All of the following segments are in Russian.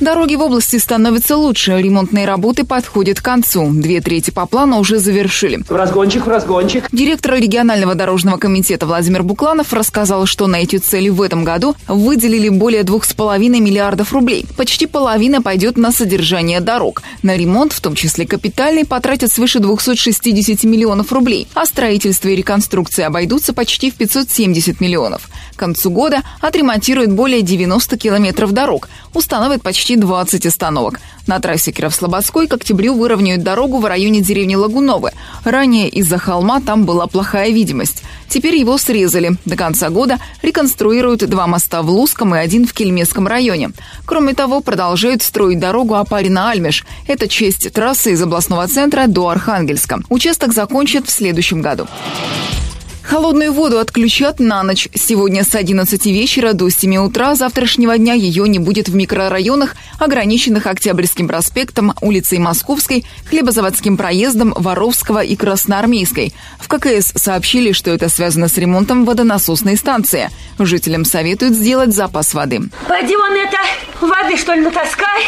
Дороги в области становятся лучше, ремонтные работы подходят к концу. Две трети по плану уже завершили. В разгончик, в разгончик. Директор регионального дорожного комитета Владимир Букланов рассказал, что на эти цели в этом году выделили более двух с половиной миллиардов рублей. Почти половина пойдет на содержание дорог. На ремонт, в том числе капитальный, потратят свыше 260 миллионов рублей, а строительство и реконструкция обойдутся почти в 570 миллионов. К концу года отремонтируют более 90 километров дорог, установят почти 20 остановок. На трассе Кирово-Слободской к октябрю выровняют дорогу в районе деревни Лагуновы. Ранее из-за холма там была плохая видимость. Теперь его срезали. До конца года реконструируют два моста в Луском и один в Кельмесском районе. Кроме того, продолжают строить дорогу Апарина-Альмеш. Это часть трассы из областного центра до Архангельска. Участок закончат в следующем году. Холодную воду отключат на ночь. Сегодня с 11 вечера до 7 утра завтрашнего дня ее не будет в микрорайонах, ограниченных Октябрьским проспектом, улицей Московской, Хлебозаводским проездом, Воровского и Красноармейской. В ККС сообщили, что это связано с ремонтом водонасосной станции. Жителям советуют сделать запас воды. Пойди вон это, воды что ли натаскай.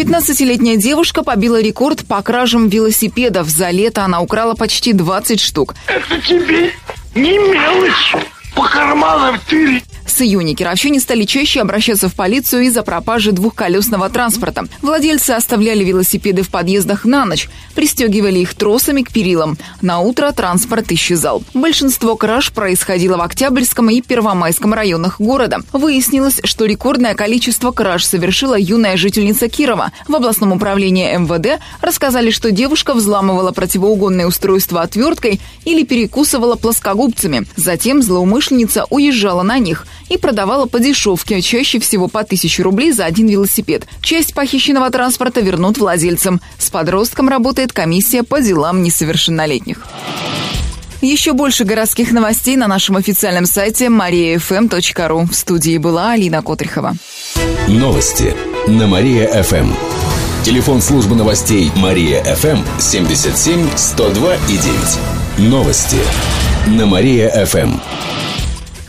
15-летняя девушка побила рекорд по кражам велосипедов. За лето она украла почти 20 штук. Это тебе не мелочь по карманам тырить. С июня кировчане стали чаще обращаться в полицию из-за пропажи двухколесного транспорта. Владельцы оставляли велосипеды в подъездах на ночь, пристегивали их тросами к перилам. На утро транспорт исчезал. Большинство краж происходило в Октябрьском и Первомайском районах города. Выяснилось, что рекордное количество краж совершила юная жительница Кирова. В областном управлении МВД рассказали, что девушка взламывала противоугонное устройство отверткой или перекусывала плоскогубцами. Затем злоумышленница уезжала на них и продавала по дешевке, чаще всего по 1000 рублей за один велосипед. Часть похищенного транспорта вернут владельцам. С подростком работает комиссия по делам несовершеннолетних. Еще больше городских новостей на нашем официальном сайте mariafm.ru. В студии была Алина Котрихова. Новости на Мария-ФМ. Телефон службы новостей Мария-ФМ 77 102 и 9. Новости на Мария-ФМ.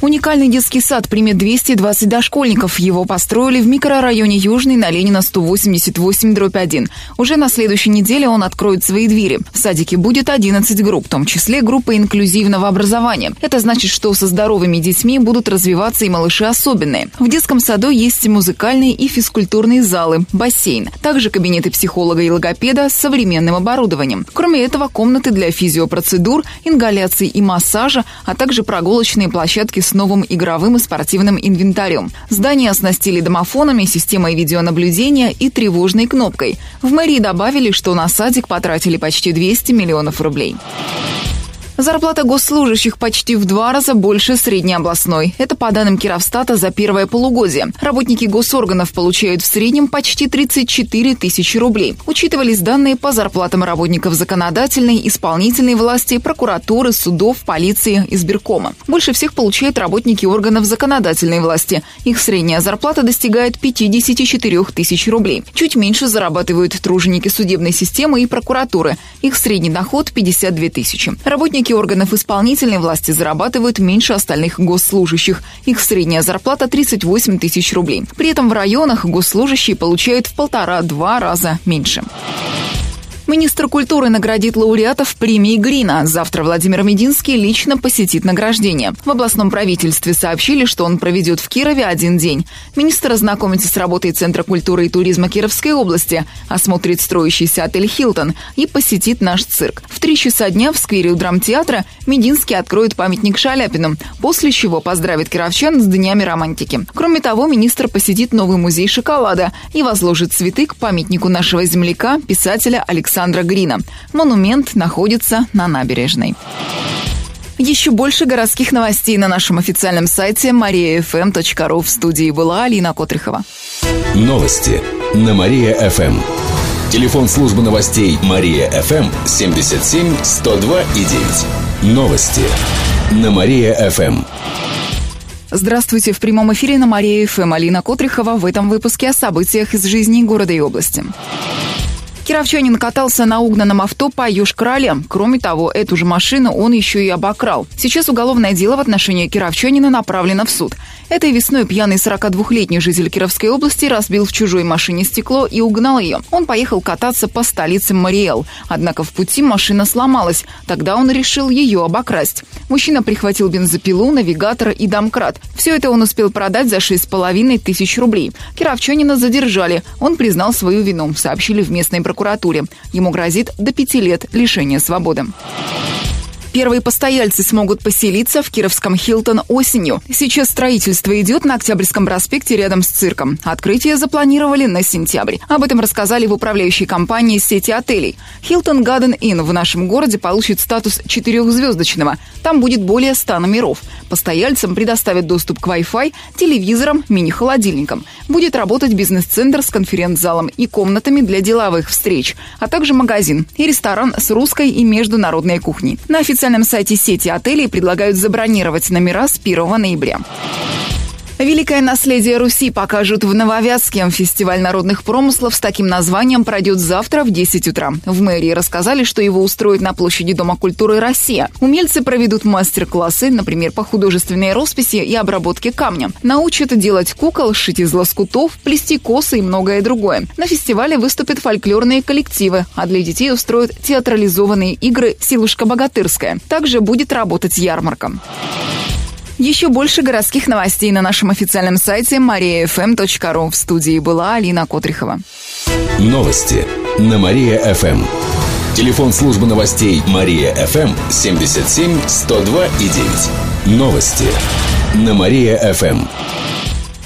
Уникальный детский сад примет 220 дошкольников. Его построили в микрорайоне Южный на Ленина 188 дробь 1. Уже на следующей неделе он откроет свои двери. В садике будет 11 групп, в том числе группа инклюзивного образования. Это значит, что со здоровыми детьми будут развиваться и малыши особенные. В детском саду есть музыкальные и физкультурные залы, бассейн. Также кабинеты психолога и логопеда с современным оборудованием. Кроме этого, комнаты для физиопроцедур, ингаляций и массажа, а также прогулочные площадки с новым игровым и спортивным инвентарем. Здание оснастили домофонами, системой видеонаблюдения и тревожной кнопкой. В мэрии добавили, что на садик потратили почти 200 миллионов рублей. Зарплата госслужащих почти в два раза больше средней областной. Это по данным Кировстата за первое полугодие. Работники госорганов получают в среднем почти 34 тысячи рублей. Учитывались данные по зарплатам работников законодательной, исполнительной власти, прокуратуры, судов, полиции, избиркома. Больше всех получают работники органов законодательной власти. Их средняя зарплата достигает 54 тысяч рублей. Чуть меньше зарабатывают труженики судебной системы и прокуратуры. Их средний доход 52 тысячи. Работники органов исполнительной власти зарабатывают меньше остальных госслужащих. Их средняя зарплата 38 тысяч рублей. При этом в районах госслужащие получают в полтора-два раза меньше. Министр культуры наградит лауреатов премии Грина. Завтра Владимир Мединский лично посетит награждение. В областном правительстве сообщили, что он проведет в Кирове один день. Министр ознакомится с работой Центра культуры и туризма Кировской области, осмотрит строящийся отель «Хилтон» и посетит наш цирк. В три часа дня в сквере у драмтеатра Мединский откроет памятник Шаляпину, после чего поздравит кировчан с Днями романтики. Кроме того, министр посетит новый музей шоколада и возложит цветы к памятнику нашего земляка, писателя Александра Александра Грина. Монумент находится на набережной. Еще больше городских новостей на нашем официальном сайте mariafm.ru. В студии была Алина Котрихова. Новости на Мария-ФМ. Телефон службы новостей Мария-ФМ 77 102 и 9. Новости на Мария-ФМ. Здравствуйте, в прямом эфире на Мария ФМ Алина Котрихова в этом выпуске о событиях из жизни города и области. Кировчанин катался на угнанном авто по Южкрале. Кроме того, эту же машину он еще и обокрал. Сейчас уголовное дело в отношении Кировчанина направлено в суд. Этой весной пьяный 42-летний житель Кировской области разбил в чужой машине стекло и угнал ее. Он поехал кататься по столице Мариэл. Однако в пути машина сломалась. Тогда он решил ее обокрасть. Мужчина прихватил бензопилу, навигатор и домкрат. Все это он успел продать за 6,5 тысяч рублей. Кировчанина задержали. Он признал свою вину, сообщили в местной прокуратуре прокуратуре. Ему грозит до пяти лет лишения свободы. Первые постояльцы смогут поселиться в Кировском Хилтон осенью. Сейчас строительство идет на Октябрьском проспекте рядом с цирком. Открытие запланировали на сентябрь. Об этом рассказали в управляющей компании сети отелей. Хилтон Гаден Inn в нашем городе получит статус четырехзвездочного. Там будет более 100 номеров. Постояльцам предоставят доступ к Wi-Fi, телевизорам, мини-холодильникам. Будет работать бизнес-центр с конференц-залом и комнатами для деловых встреч, а также магазин и ресторан с русской и международной кухней. На официальном сайте сети отелей предлагают забронировать номера с 1 ноября. Великое наследие Руси покажут в Нововятске. Фестиваль народных промыслов с таким названием пройдет завтра в 10 утра. В мэрии рассказали, что его устроят на площади Дома культуры «Россия». Умельцы проведут мастер-классы, например, по художественной росписи и обработке камня. Научат делать кукол, шить из лоскутов, плести косы и многое другое. На фестивале выступят фольклорные коллективы, а для детей устроят театрализованные игры «Силушка богатырская». Также будет работать ярмарка. Еще больше городских новостей на нашем официальном сайте mariafm.ru. В студии была Алина Котрихова. Новости на Мария-ФМ. Телефон службы новостей Мария-ФМ 77 102 и 9. Новости на Мария-ФМ.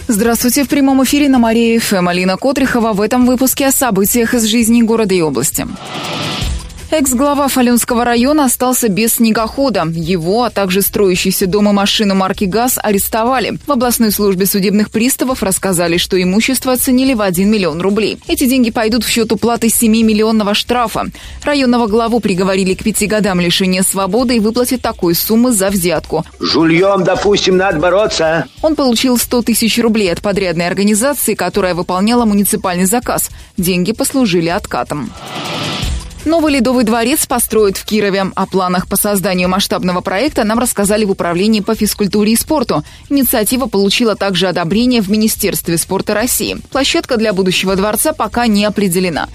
Здравствуйте, в прямом эфире на Мария-ФМ. Алина Котрихова в этом выпуске о событиях из жизни города и области. Экс-глава Фаленского района остался без снегохода. Его, а также строящийся дом и машину марки ГАЗ арестовали. В областной службе судебных приставов рассказали, что имущество оценили в 1 миллион рублей. Эти деньги пойдут в счет уплаты 7-миллионного штрафа. Районного главу приговорили к пяти годам лишения свободы и выплатят такой суммы за взятку. Жульем, допустим, надо бороться. Он получил 100 тысяч рублей от подрядной организации, которая выполняла муниципальный заказ. Деньги послужили откатом. Новый Ледовый дворец построят в Кирове. О планах по созданию масштабного проекта нам рассказали в Управлении по физкультуре и спорту. Инициатива получила также одобрение в Министерстве спорта России. Площадка для будущего дворца пока не определена.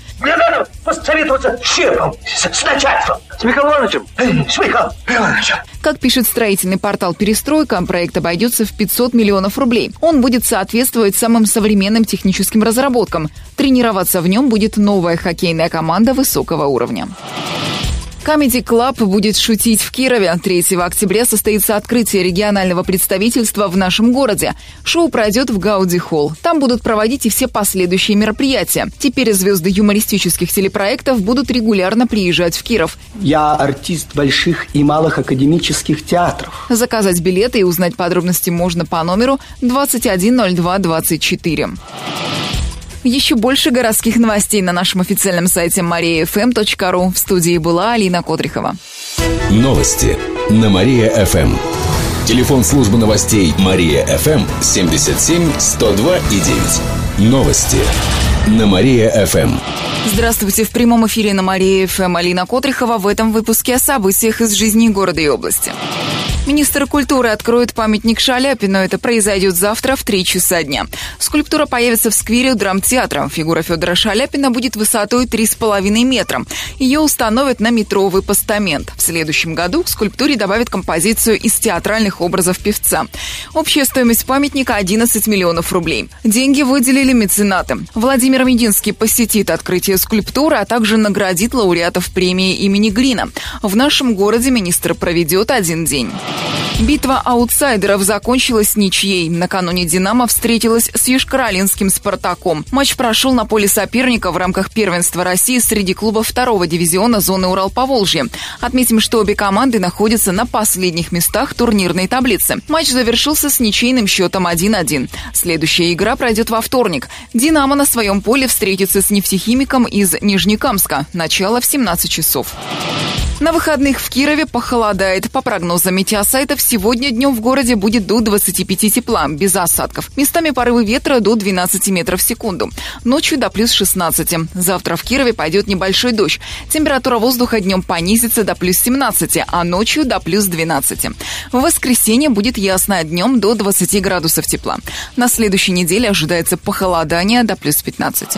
Посоветоваться с шефом, с, с начальством. С Михаилом Ивановичем. С Михаилом Ивановичем. Как пишет строительный портал «Перестройка», проект обойдется в 500 миллионов рублей. Он будет соответствовать самым современным техническим разработкам. Тренироваться в нем будет новая хоккейная команда высокого уровня. Comedy Club будет шутить в Кирове. 3 октября состоится открытие регионального представительства в нашем городе. Шоу пройдет в Гауди Холл. Там будут проводить и все последующие мероприятия. Теперь звезды юмористических телепроектов будут регулярно приезжать в Киров. Я артист больших и малых академических театров. Заказать билеты и узнать подробности можно по номеру 210224. Еще больше городских новостей на нашем официальном сайте mariafm.ru. В студии была Алина Котрихова. Новости на Мария-ФМ. Телефон службы новостей Мария-ФМ 77 102 и 9. Новости на Мария-ФМ. Здравствуйте, в прямом эфире на Мария-ФМ Алина Котрихова в этом выпуске о событиях из жизни города и области. Министр культуры откроет памятник Шаляпину. Это произойдет завтра в 3 часа дня. Скульптура появится в сквере у драмтеатра. Фигура Федора Шаляпина будет высотой 3,5 метра. Ее установят на метровый постамент. В следующем году к скульптуре добавят композицию из театральных образов певца. Общая стоимость памятника 11 миллионов рублей. Деньги выделили меценаты. Владимир Мединский посетит открытие скульптуры, а также наградит лауреатов премии имени Грина. В нашем городе министр проведет один день. Битва аутсайдеров закончилась ничьей. Накануне «Динамо» встретилась с южкоролинским «Спартаком». Матч прошел на поле соперника в рамках первенства России среди клубов второго дивизиона зоны Урал-Поволжье. Отметим, что обе команды находятся на последних местах турнирной таблицы. Матч завершился с ничейным счетом 1-1. Следующая игра пройдет во вторник. «Динамо» на своем поле встретится с нефтехимиком из Нижнекамска. Начало в 17 часов. На выходных в Кирове похолодает. По прогнозам метеосайтов, сегодня днем в городе будет до 25 тепла, без осадков. Местами порывы ветра до 12 метров в секунду. Ночью до плюс 16. Завтра в Кирове пойдет небольшой дождь. Температура воздуха днем понизится до плюс 17, а ночью до плюс 12. В воскресенье будет ясно, днем до 20 градусов тепла. На следующей неделе ожидается похолодание до плюс 15.